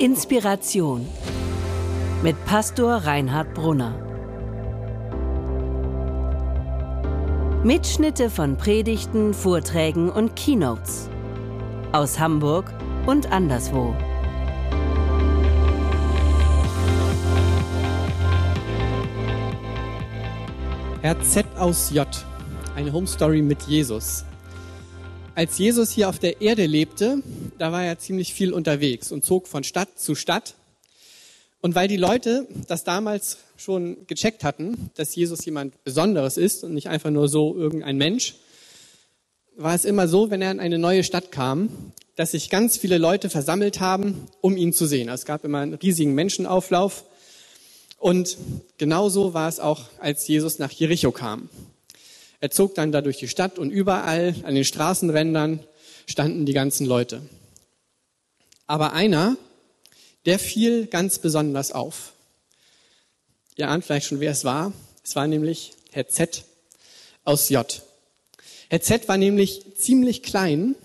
Inspiration mit Pastor Reinhard Brunner. Mitschnitte von Predigten, Vorträgen und Keynotes aus Hamburg und anderswo. RZ aus J, eine Home Story mit Jesus. Als Jesus hier auf der Erde lebte, da war er ziemlich viel unterwegs und zog von Stadt zu Stadt. Und weil die Leute das damals schon gecheckt hatten, dass Jesus jemand Besonderes ist und nicht einfach nur so irgendein Mensch, war es immer so, wenn er in eine neue Stadt kam, dass sich ganz viele Leute versammelt haben, um ihn zu sehen. Es gab immer einen riesigen Menschenauflauf. Und genauso war es auch, als Jesus nach Jericho kam. Er zog dann da durch die Stadt und überall an den Straßenrändern standen die ganzen Leute. Aber einer, der fiel ganz besonders auf. Ihr ahnt vielleicht schon, wer es war. Es war nämlich Herr Z aus J. Herr Z war nämlich ziemlich klein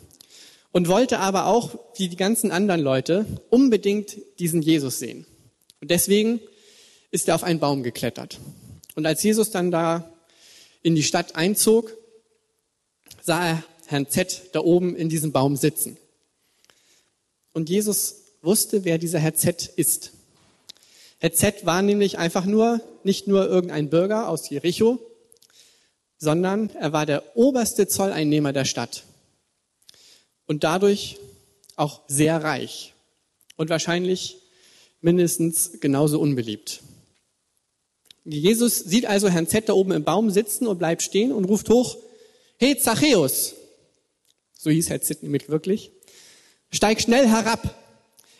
und wollte aber auch, wie die ganzen anderen Leute, unbedingt diesen Jesus sehen. Und deswegen ist er auf einen Baum geklettert. Und als Jesus dann da in die Stadt einzog, sah er Herrn Z da oben in diesem Baum sitzen. Und Jesus wusste, wer dieser Herr Z ist. Herr Z war nämlich einfach nur, nicht nur irgendein Bürger aus Jericho, sondern er war der oberste Zolleinnehmer der Stadt. Und dadurch auch sehr reich. Und wahrscheinlich mindestens genauso unbeliebt. Jesus sieht also Herrn Z da oben im Baum sitzen und bleibt stehen und ruft hoch, hey Zachäus, so hieß Herr Z nämlich wirklich, steig schnell herab,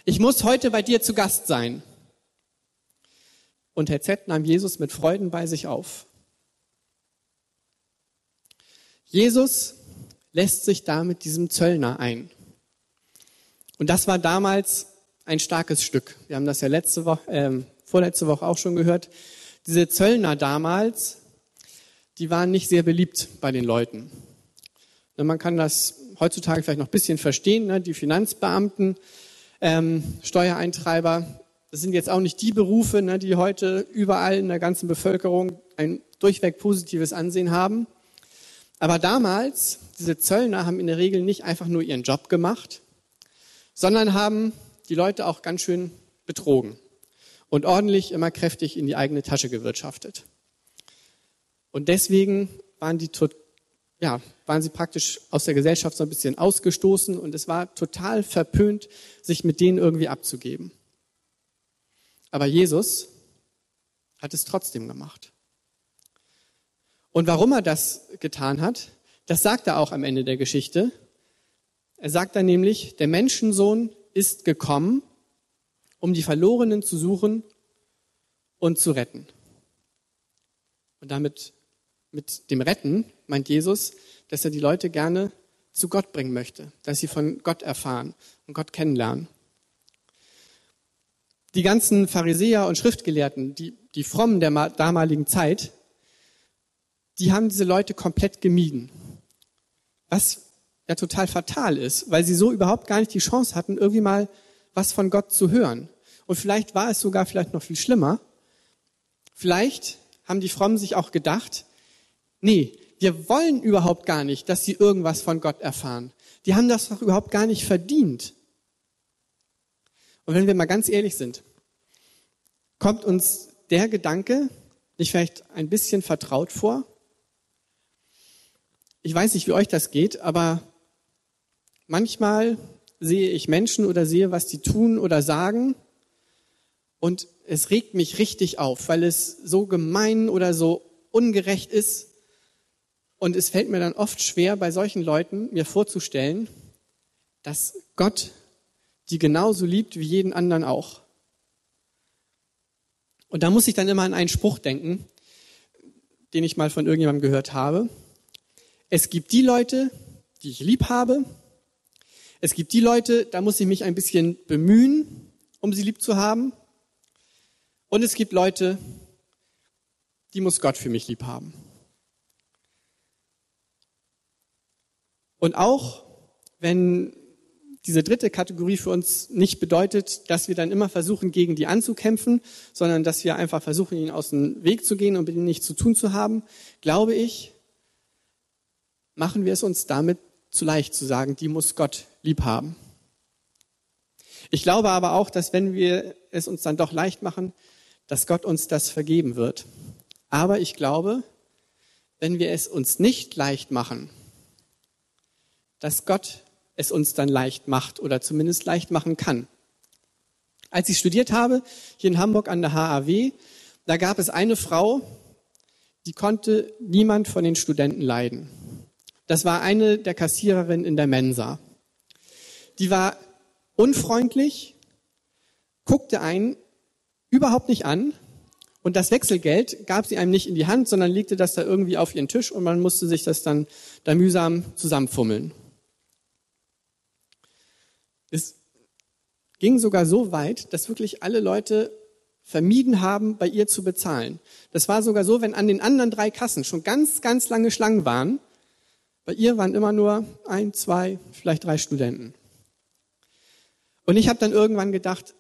ich muss heute bei dir zu Gast sein. Und Herr Z nahm Jesus mit Freuden bei sich auf. Jesus lässt sich da mit diesem Zöllner ein. Und das war damals ein starkes Stück. Wir haben das ja letzte Woche, äh, vorletzte Woche auch schon gehört. Diese Zöllner damals, die waren nicht sehr beliebt bei den Leuten. Man kann das heutzutage vielleicht noch ein bisschen verstehen. Ne? Die Finanzbeamten, ähm, Steuereintreiber, das sind jetzt auch nicht die Berufe, ne, die heute überall in der ganzen Bevölkerung ein durchweg positives Ansehen haben. Aber damals, diese Zöllner haben in der Regel nicht einfach nur ihren Job gemacht, sondern haben die Leute auch ganz schön betrogen und ordentlich immer kräftig in die eigene Tasche gewirtschaftet. Und deswegen waren die ja, waren sie praktisch aus der Gesellschaft so ein bisschen ausgestoßen und es war total verpönt, sich mit denen irgendwie abzugeben. Aber Jesus hat es trotzdem gemacht. Und warum er das getan hat, das sagt er auch am Ende der Geschichte. Er sagt dann nämlich, der Menschensohn ist gekommen, um die Verlorenen zu suchen und zu retten. Und damit, mit dem Retten meint Jesus, dass er die Leute gerne zu Gott bringen möchte, dass sie von Gott erfahren und Gott kennenlernen. Die ganzen Pharisäer und Schriftgelehrten, die, die Frommen der damaligen Zeit, die haben diese Leute komplett gemieden. Was ja total fatal ist, weil sie so überhaupt gar nicht die Chance hatten, irgendwie mal was von Gott zu hören. Und vielleicht war es sogar vielleicht noch viel schlimmer. Vielleicht haben die Frommen sich auch gedacht, nee, wir wollen überhaupt gar nicht, dass sie irgendwas von Gott erfahren. Die haben das doch überhaupt gar nicht verdient. Und wenn wir mal ganz ehrlich sind, kommt uns der Gedanke nicht vielleicht ein bisschen vertraut vor? Ich weiß nicht, wie euch das geht, aber manchmal sehe ich Menschen oder sehe, was die tun oder sagen und es regt mich richtig auf, weil es so gemein oder so ungerecht ist. Und es fällt mir dann oft schwer, bei solchen Leuten mir vorzustellen, dass Gott die genauso liebt wie jeden anderen auch. Und da muss ich dann immer an einen Spruch denken, den ich mal von irgendjemandem gehört habe. Es gibt die Leute, die ich lieb habe. Es gibt die Leute, da muss ich mich ein bisschen bemühen, um sie lieb zu haben. Und es gibt Leute, die muss Gott für mich lieb haben. Und auch wenn diese dritte Kategorie für uns nicht bedeutet, dass wir dann immer versuchen, gegen die anzukämpfen, sondern dass wir einfach versuchen, ihnen aus dem Weg zu gehen und mit ihnen nichts zu tun zu haben, glaube ich, machen wir es uns damit zu leicht zu sagen, die muss Gott lieb haben. Ich glaube aber auch, dass wenn wir es uns dann doch leicht machen, dass Gott uns das vergeben wird. Aber ich glaube, wenn wir es uns nicht leicht machen, dass Gott es uns dann leicht macht oder zumindest leicht machen kann. Als ich studiert habe, hier in Hamburg an der HAW, da gab es eine Frau, die konnte niemand von den Studenten leiden. Das war eine der Kassiererinnen in der Mensa. Die war unfreundlich, guckte einen überhaupt nicht an und das Wechselgeld gab sie einem nicht in die Hand, sondern legte das da irgendwie auf ihren Tisch und man musste sich das dann da mühsam zusammenfummeln. Es ging sogar so weit, dass wirklich alle Leute vermieden haben, bei ihr zu bezahlen. Das war sogar so, wenn an den anderen drei Kassen schon ganz, ganz lange Schlangen waren, bei ihr waren immer nur ein, zwei, vielleicht drei Studenten. Und ich habe dann irgendwann gedacht,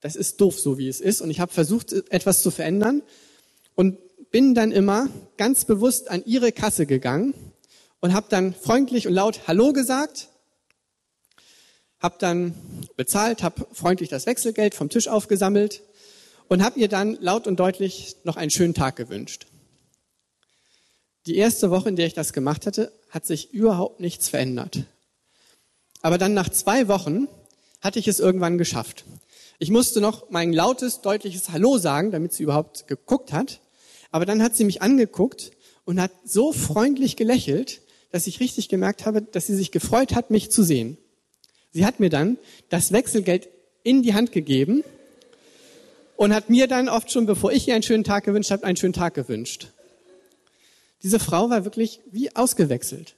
das ist doof, so wie es ist. Und ich habe versucht, etwas zu verändern und bin dann immer ganz bewusst an ihre Kasse gegangen und habe dann freundlich und laut Hallo gesagt habe dann bezahlt, habe freundlich das Wechselgeld vom Tisch aufgesammelt und habe ihr dann laut und deutlich noch einen schönen Tag gewünscht. Die erste Woche, in der ich das gemacht hatte, hat sich überhaupt nichts verändert. Aber dann nach zwei Wochen hatte ich es irgendwann geschafft. Ich musste noch mein lautes, deutliches Hallo sagen, damit sie überhaupt geguckt hat. Aber dann hat sie mich angeguckt und hat so freundlich gelächelt, dass ich richtig gemerkt habe, dass sie sich gefreut hat, mich zu sehen. Sie hat mir dann das Wechselgeld in die Hand gegeben und hat mir dann oft schon, bevor ich ihr einen schönen Tag gewünscht habe, einen schönen Tag gewünscht. Diese Frau war wirklich wie ausgewechselt.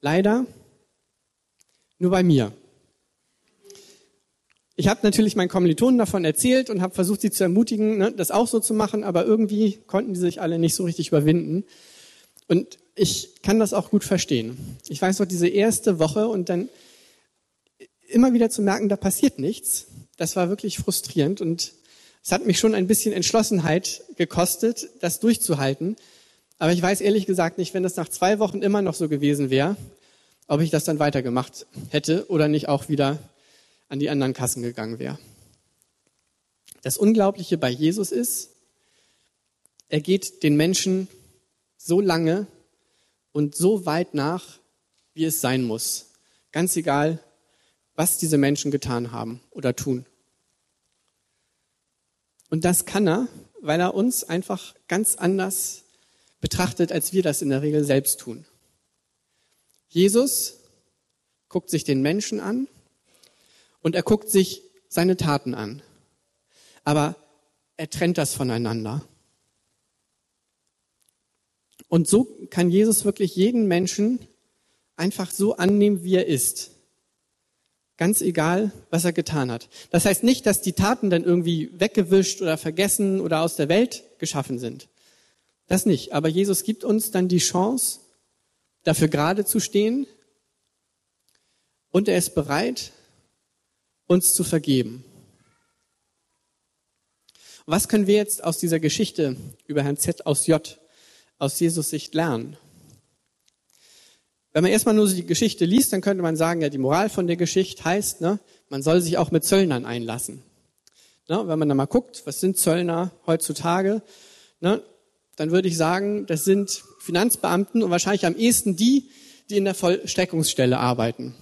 Leider nur bei mir. Ich habe natürlich meinen Kommilitonen davon erzählt und habe versucht, sie zu ermutigen, ne, das auch so zu machen, aber irgendwie konnten die sich alle nicht so richtig überwinden. Und ich kann das auch gut verstehen. Ich weiß noch, diese erste Woche und dann immer wieder zu merken, da passiert nichts, das war wirklich frustrierend und es hat mich schon ein bisschen Entschlossenheit gekostet, das durchzuhalten. Aber ich weiß ehrlich gesagt nicht, wenn das nach zwei Wochen immer noch so gewesen wäre, ob ich das dann weitergemacht hätte oder nicht auch wieder an die anderen Kassen gegangen wäre. Das Unglaubliche bei Jesus ist, er geht den Menschen so lange und so weit nach, wie es sein muss. Ganz egal, was diese Menschen getan haben oder tun. Und das kann er, weil er uns einfach ganz anders betrachtet, als wir das in der Regel selbst tun. Jesus guckt sich den Menschen an und er guckt sich seine Taten an. Aber er trennt das voneinander. Und so kann Jesus wirklich jeden Menschen einfach so annehmen, wie er ist. Ganz egal, was er getan hat. Das heißt nicht, dass die Taten dann irgendwie weggewischt oder vergessen oder aus der Welt geschaffen sind. Das nicht. Aber Jesus gibt uns dann die Chance, dafür gerade zu stehen und er ist bereit, uns zu vergeben. Was können wir jetzt aus dieser Geschichte über Herrn Z aus J aus Jesus Sicht lernen? Wenn man erstmal nur die Geschichte liest, dann könnte man sagen, ja, die Moral von der Geschichte heißt, ne, man soll sich auch mit Zöllnern einlassen. Ne, wenn man da mal guckt, was sind Zöllner heutzutage, ne, dann würde ich sagen, das sind Finanzbeamten und wahrscheinlich am ehesten die, die in der Vollstreckungsstelle arbeiten.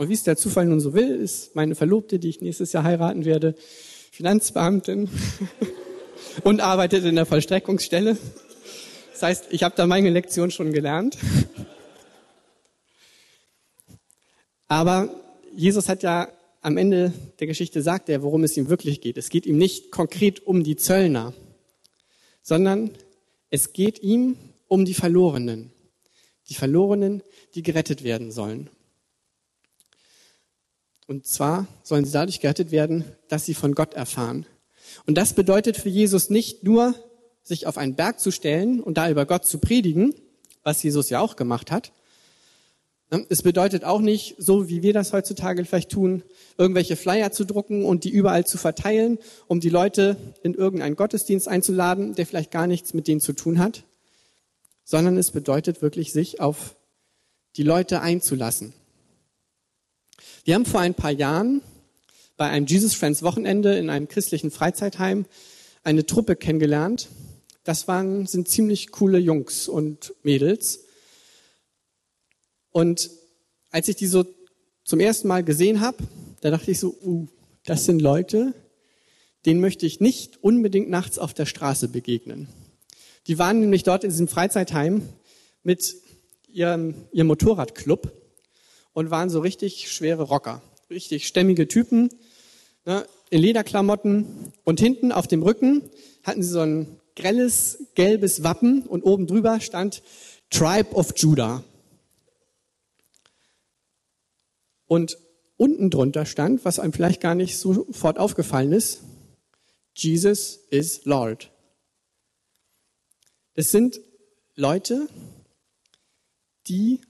Und wie es der Zufall nun so will, ist meine Verlobte, die ich nächstes Jahr heiraten werde, Finanzbeamtin und arbeitet in der Vollstreckungsstelle. Das heißt, ich habe da meine Lektion schon gelernt. Aber Jesus hat ja am Ende der Geschichte sagt er, worum es ihm wirklich geht. Es geht ihm nicht konkret um die Zöllner, sondern es geht ihm um die Verlorenen. Die Verlorenen, die gerettet werden sollen. Und zwar sollen sie dadurch gerettet werden, dass sie von Gott erfahren. Und das bedeutet für Jesus nicht nur, sich auf einen Berg zu stellen und da über Gott zu predigen, was Jesus ja auch gemacht hat, Ne? Es bedeutet auch nicht, so wie wir das heutzutage vielleicht tun, irgendwelche Flyer zu drucken und die überall zu verteilen, um die Leute in irgendeinen Gottesdienst einzuladen, der vielleicht gar nichts mit denen zu tun hat, sondern es bedeutet wirklich, sich auf die Leute einzulassen. Wir haben vor ein paar Jahren bei einem Jesus Friends Wochenende in einem christlichen Freizeitheim eine Truppe kennengelernt. Das waren, sind ziemlich coole Jungs und Mädels. Und als ich die so zum ersten Mal gesehen habe, da dachte ich so, uh, das sind Leute, denen möchte ich nicht unbedingt nachts auf der Straße begegnen. Die waren nämlich dort in diesem Freizeitheim mit ihrem, ihrem Motorradclub und waren so richtig schwere Rocker, richtig stämmige Typen, ne, in Lederklamotten und hinten auf dem Rücken hatten sie so ein grelles gelbes Wappen und oben drüber stand Tribe of Judah. Und unten drunter stand, was einem vielleicht gar nicht sofort aufgefallen ist, Jesus is Lord. Das sind Leute, die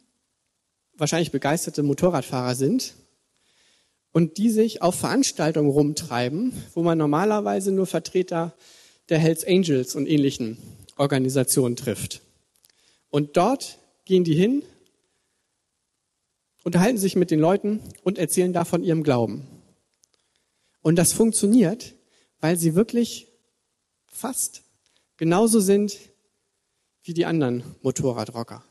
wahrscheinlich begeisterte Motorradfahrer sind und die sich auf Veranstaltungen rumtreiben, wo man normalerweise nur Vertreter der Hells Angels und ähnlichen Organisationen trifft. Und dort gehen die hin unterhalten sich mit den Leuten und erzählen davon ihrem Glauben. Und das funktioniert, weil sie wirklich fast genauso sind wie die anderen Motorradrocker.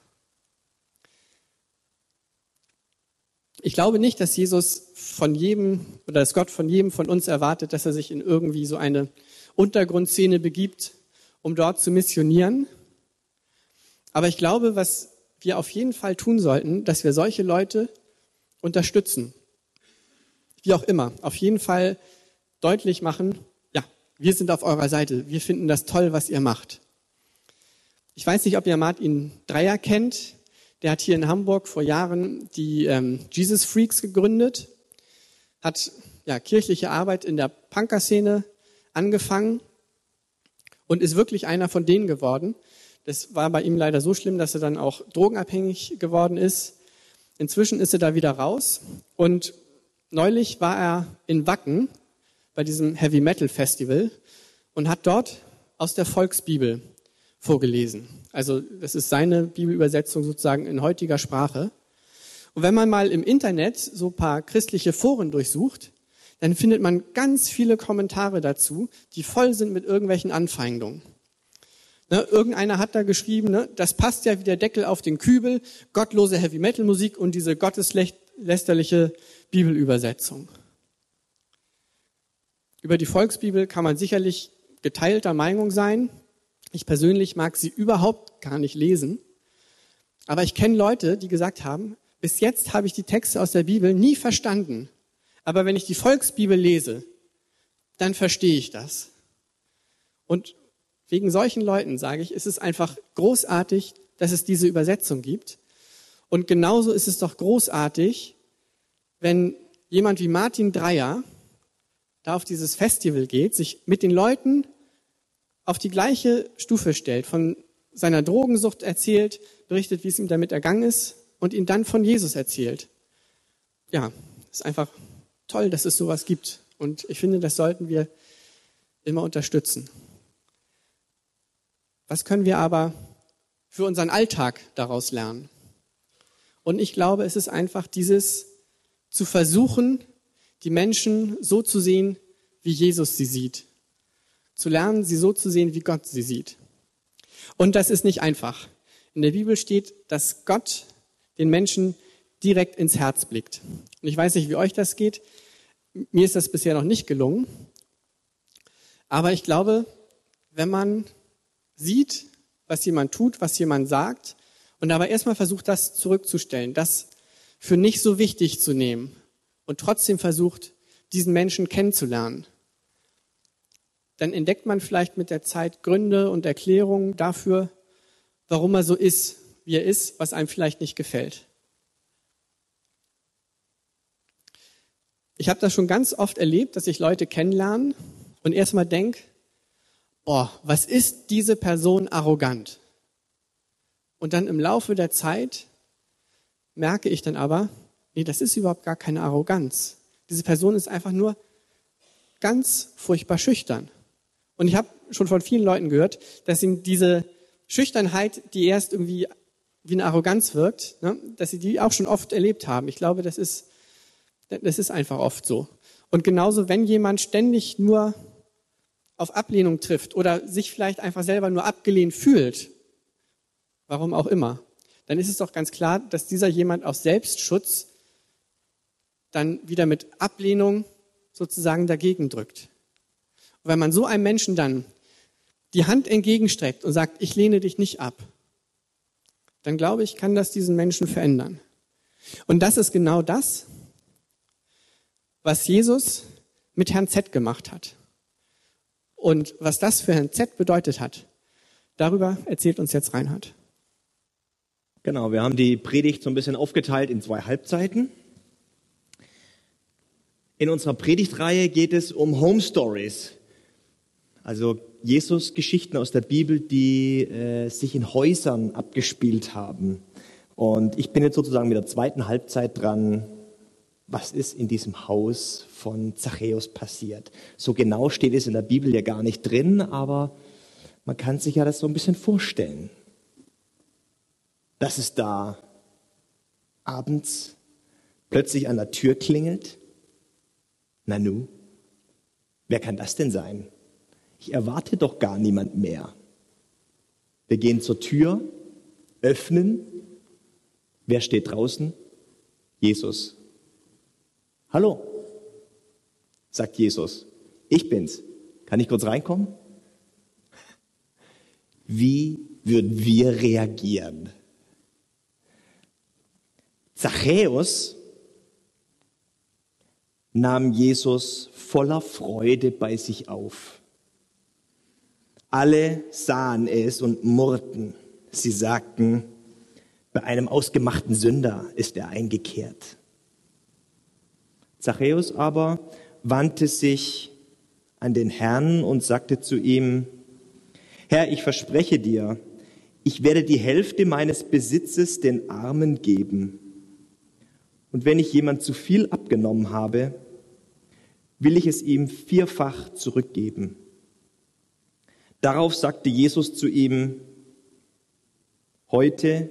Ich glaube nicht, dass Jesus von jedem oder dass Gott von jedem von uns erwartet, dass er sich in irgendwie so eine Untergrundszene begibt, um dort zu missionieren. Aber ich glaube, was wir auf jeden Fall tun sollten, dass wir solche Leute unterstützen. Wie auch immer. Auf jeden Fall deutlich machen, ja, wir sind auf eurer Seite. Wir finden das toll, was ihr macht. Ich weiß nicht, ob ihr Martin Dreier kennt. Der hat hier in Hamburg vor Jahren die ähm, Jesus Freaks gegründet, hat ja, kirchliche Arbeit in der Punkerszene angefangen und ist wirklich einer von denen geworden, das war bei ihm leider so schlimm, dass er dann auch drogenabhängig geworden ist. Inzwischen ist er da wieder raus und neulich war er in Wacken bei diesem Heavy Metal Festival und hat dort aus der Volksbibel vorgelesen. Also das ist seine Bibelübersetzung sozusagen in heutiger Sprache. Und wenn man mal im Internet so paar christliche Foren durchsucht, dann findet man ganz viele Kommentare dazu, die voll sind mit irgendwelchen Anfeindungen. Ne, irgendeiner hat da geschrieben, ne, das passt ja wie der Deckel auf den Kübel, gottlose Heavy-Metal-Musik und diese gotteslästerliche Bibelübersetzung. Über die Volksbibel kann man sicherlich geteilter Meinung sein. Ich persönlich mag sie überhaupt gar nicht lesen. Aber ich kenne Leute, die gesagt haben, bis jetzt habe ich die Texte aus der Bibel nie verstanden. Aber wenn ich die Volksbibel lese, dann verstehe ich das. Und Wegen solchen Leuten sage ich, ist es einfach großartig, dass es diese Übersetzung gibt. Und genauso ist es doch großartig, wenn jemand wie Martin Dreier da auf dieses Festival geht, sich mit den Leuten auf die gleiche Stufe stellt, von seiner Drogensucht erzählt, berichtet, wie es ihm damit ergangen ist und ihn dann von Jesus erzählt. Ja, ist einfach toll, dass es sowas gibt. Und ich finde, das sollten wir immer unterstützen. Was können wir aber für unseren Alltag daraus lernen? Und ich glaube, es ist einfach dieses zu versuchen, die Menschen so zu sehen, wie Jesus sie sieht. Zu lernen, sie so zu sehen, wie Gott sie sieht. Und das ist nicht einfach. In der Bibel steht, dass Gott den Menschen direkt ins Herz blickt. Und ich weiß nicht, wie euch das geht. Mir ist das bisher noch nicht gelungen. Aber ich glaube, wenn man sieht, was jemand tut, was jemand sagt und aber erstmal versucht, das zurückzustellen, das für nicht so wichtig zu nehmen und trotzdem versucht, diesen Menschen kennenzulernen. Dann entdeckt man vielleicht mit der Zeit Gründe und Erklärungen dafür, warum er so ist, wie er ist, was einem vielleicht nicht gefällt. Ich habe das schon ganz oft erlebt, dass ich Leute kennenlernen und erstmal denke, boah, was ist diese Person arrogant? Und dann im Laufe der Zeit merke ich dann aber, nee, das ist überhaupt gar keine Arroganz. Diese Person ist einfach nur ganz furchtbar schüchtern. Und ich habe schon von vielen Leuten gehört, dass ihnen diese Schüchternheit, die erst irgendwie wie eine Arroganz wirkt, ne, dass sie die auch schon oft erlebt haben. Ich glaube, das ist, das ist einfach oft so. Und genauso, wenn jemand ständig nur auf Ablehnung trifft oder sich vielleicht einfach selber nur abgelehnt fühlt, warum auch immer, dann ist es doch ganz klar, dass dieser jemand aus Selbstschutz dann wieder mit Ablehnung sozusagen dagegen drückt. Und wenn man so einem Menschen dann die Hand entgegenstreckt und sagt, ich lehne dich nicht ab, dann glaube ich, kann das diesen Menschen verändern. Und das ist genau das, was Jesus mit Herrn Z gemacht hat. Und was das für Herrn Z bedeutet hat, darüber erzählt uns jetzt Reinhard. Genau, wir haben die Predigt so ein bisschen aufgeteilt in zwei Halbzeiten. In unserer Predigtreihe geht es um Home Stories, also Jesus-Geschichten aus der Bibel, die äh, sich in Häusern abgespielt haben. Und ich bin jetzt sozusagen mit der zweiten Halbzeit dran. Was ist in diesem Haus von Zachäus passiert? So genau steht es in der Bibel ja gar nicht drin, aber man kann sich ja das so ein bisschen vorstellen. Dass es da abends plötzlich an der Tür klingelt. Nanu, wer kann das denn sein? Ich erwarte doch gar niemand mehr. Wir gehen zur Tür, öffnen. Wer steht draußen? Jesus. Hallo, sagt Jesus. Ich bin's. Kann ich kurz reinkommen? Wie würden wir reagieren? Zachäus nahm Jesus voller Freude bei sich auf. Alle sahen es und murrten. Sie sagten, bei einem ausgemachten Sünder ist er eingekehrt. Zachäus aber wandte sich an den Herrn und sagte zu ihm, Herr, ich verspreche dir, ich werde die Hälfte meines Besitzes den Armen geben. Und wenn ich jemand zu viel abgenommen habe, will ich es ihm vierfach zurückgeben. Darauf sagte Jesus zu ihm, heute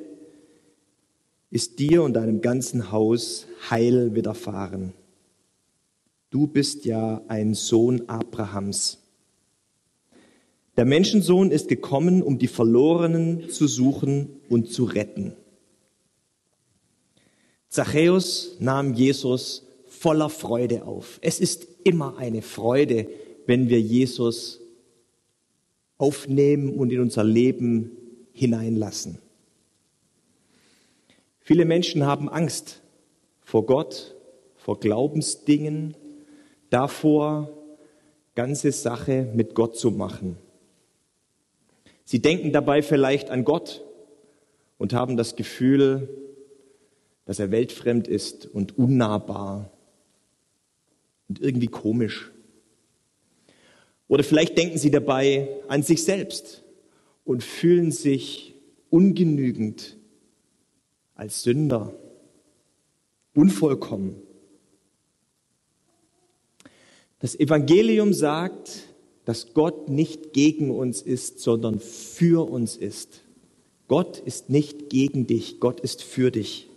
ist dir und deinem ganzen Haus Heil widerfahren. Du bist ja ein Sohn Abrahams. Der Menschensohn ist gekommen, um die Verlorenen zu suchen und zu retten. Zachäus nahm Jesus voller Freude auf. Es ist immer eine Freude, wenn wir Jesus aufnehmen und in unser Leben hineinlassen. Viele Menschen haben Angst vor Gott, vor Glaubensdingen, davor, ganze Sache mit Gott zu machen. Sie denken dabei vielleicht an Gott und haben das Gefühl, dass er weltfremd ist und unnahbar und irgendwie komisch. Oder vielleicht denken sie dabei an sich selbst und fühlen sich ungenügend als Sünder, unvollkommen. Das Evangelium sagt, dass Gott nicht gegen uns ist, sondern für uns ist. Gott ist nicht gegen dich, Gott ist für dich.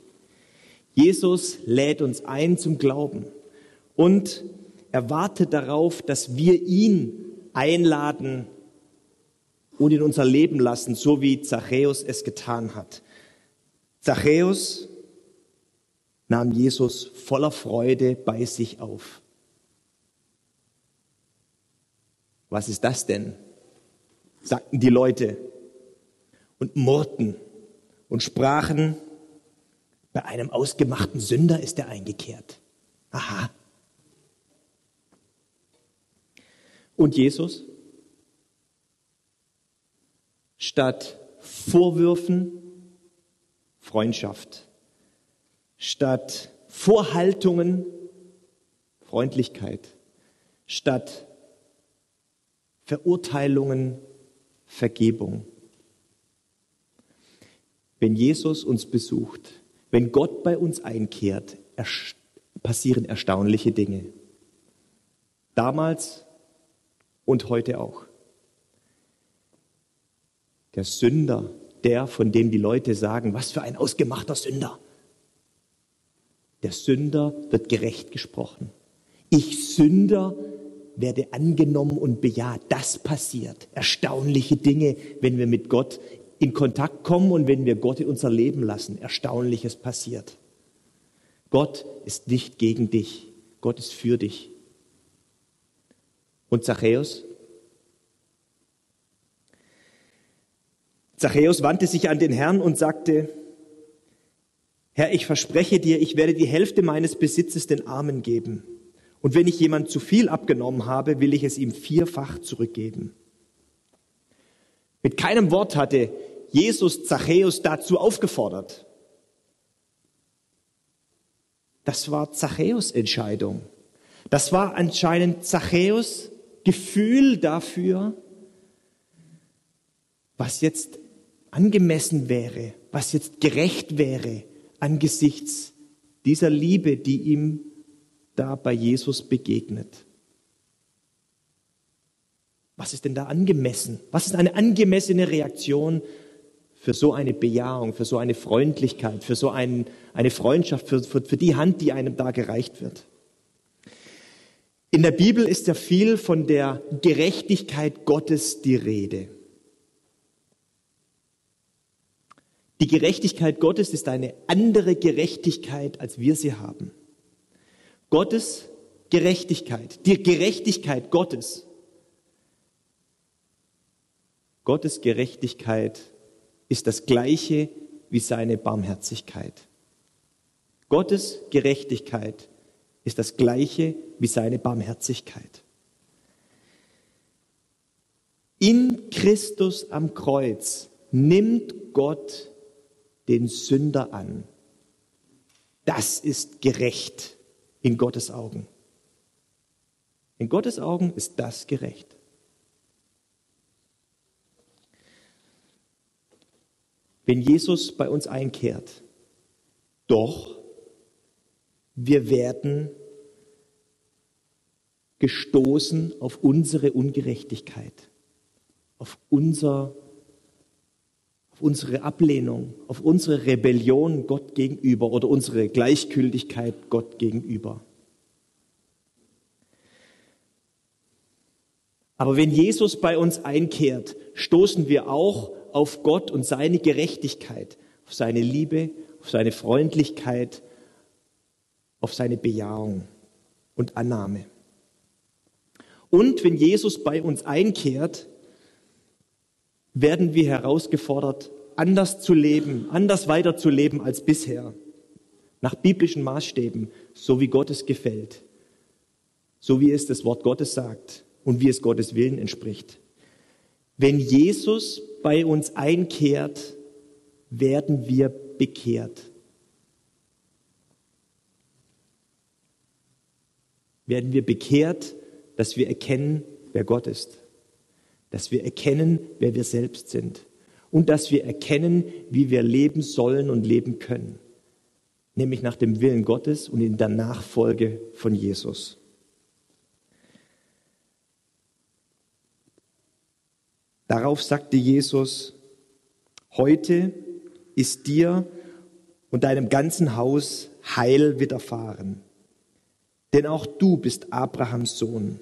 Jesus lädt uns ein zum Glauben und er wartet darauf, dass wir ihn einladen und in unser Leben lassen, so wie Zachäus es getan hat. Zachäus nahm Jesus voller Freude bei sich auf. Was ist das denn? sagten die Leute und murrten und sprachen, bei einem ausgemachten Sünder ist er eingekehrt. Aha, Und Jesus? Statt Vorwürfen Freundschaft. Statt Vorhaltungen Freundlichkeit. Statt Verurteilungen Vergebung. Wenn Jesus uns besucht, Wenn Gott bei uns einkehrt, passieren erstaunliche Dinge. Damals und heute auch. Der Sünder, der, von dem die Leute sagen, was für ein ausgemachter Sünder. Der Sünder wird gerecht gesprochen. Ich Sünder werde angenommen und bejaht. Das passiert. Erstaunliche Dinge, wenn wir mit Gott in Kontakt kommen und wenn wir Gott in unser Leben lassen. Erstaunliches passiert. Gott ist nicht gegen dich. Gott ist für dich. Und Zachäus? Zachäus wandte sich an den Herrn und sagte, Herr, ich verspreche dir, ich werde die Hälfte meines Besitzes den Armen geben. Und wenn ich jemand zu viel abgenommen habe, will ich es ihm vierfach zurückgeben. Mit keinem Wort hatte Jesus Zachäus dazu aufgefordert. Das war Zachäus Entscheidung. Das war anscheinend Zachäus Gefühl dafür, was jetzt angemessen wäre, was jetzt gerecht wäre angesichts dieser Liebe, die ihm da bei Jesus begegnet. Was ist denn da angemessen? Was ist eine angemessene Reaktion für so eine Bejahung, für so eine Freundlichkeit, für so ein, eine Freundschaft, für, für, für die Hand, die einem da gereicht wird? In der Bibel ist ja viel von der Gerechtigkeit Gottes die Rede. Die Gerechtigkeit Gottes ist eine andere Gerechtigkeit, als wir sie haben. Gottes Gerechtigkeit, die Gerechtigkeit Gottes. Gottes Gerechtigkeit ist das gleiche wie seine Barmherzigkeit. Gottes Gerechtigkeit ist das gleiche wie seine Barmherzigkeit. In Christus am Kreuz nimmt Gott den Sünder an. Das ist gerecht in Gottes Augen. In Gottes Augen ist das gerecht. Wenn Jesus bei uns einkehrt, doch wir werden gestoßen auf unsere Ungerechtigkeit, auf unser unsere Ablehnung, auf unsere Rebellion Gott gegenüber oder unsere Gleichgültigkeit Gott gegenüber. Aber wenn Jesus bei uns einkehrt, stoßen wir auch auf Gott und seine Gerechtigkeit, auf seine Liebe, auf seine Freundlichkeit, auf seine Bejahung und Annahme. Und wenn Jesus bei uns einkehrt, werden wir herausgefordert, anders zu leben, anders weiterzuleben als bisher, nach biblischen Maßstäben, so wie Gott es gefällt, so wie es das Wort Gottes sagt und wie es Gottes Willen entspricht. Wenn Jesus bei uns einkehrt, werden wir bekehrt. Werden wir bekehrt, dass wir erkennen, wer Gott ist. Dass wir erkennen, wer wir selbst sind. Und dass wir erkennen, wie wir leben sollen und leben können, nämlich nach dem Willen Gottes und in der Nachfolge von Jesus. Darauf sagte Jesus, heute ist dir und deinem ganzen Haus Heil widerfahren, denn auch du bist Abrahams Sohn.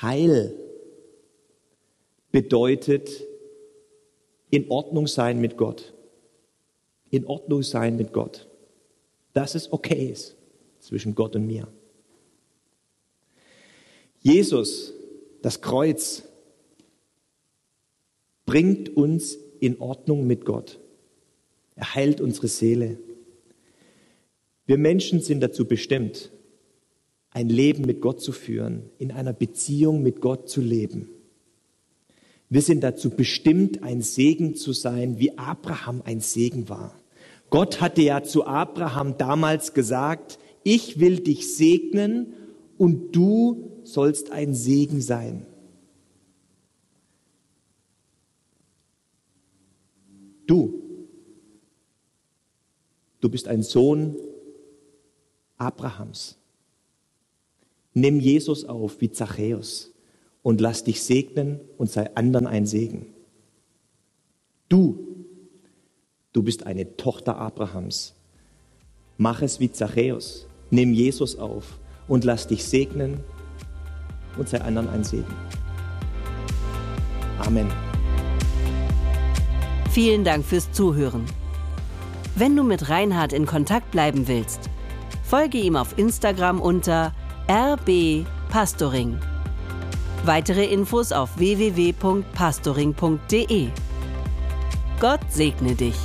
Heil bedeutet in Ordnung sein mit Gott. In Ordnung sein mit Gott. Dass es okay ist zwischen Gott und mir. Jesus, das Kreuz, bringt uns in Ordnung mit Gott. Er heilt unsere Seele. Wir Menschen sind dazu bestimmt, ein Leben mit Gott zu führen, in einer Beziehung mit Gott zu leben. Wir sind dazu bestimmt, ein Segen zu sein, wie Abraham ein Segen war. Gott hatte ja zu Abraham damals gesagt, ich will dich segnen und du sollst ein Segen sein. Du Du bist ein Sohn Abrahams. Nimm Jesus auf wie Zachäus und lass dich segnen und sei anderen ein Segen. Du, du bist eine Tochter Abrahams. Mach es wie Zachäus. Nimm Jesus auf und lass dich segnen und sei anderen ein Segen. Amen. Vielen Dank fürs Zuhören. Wenn du mit Reinhard in Kontakt bleiben willst, folge ihm auf Instagram unter rbpastoring. Weitere Infos auf www.pastoring.de. Gott segne dich.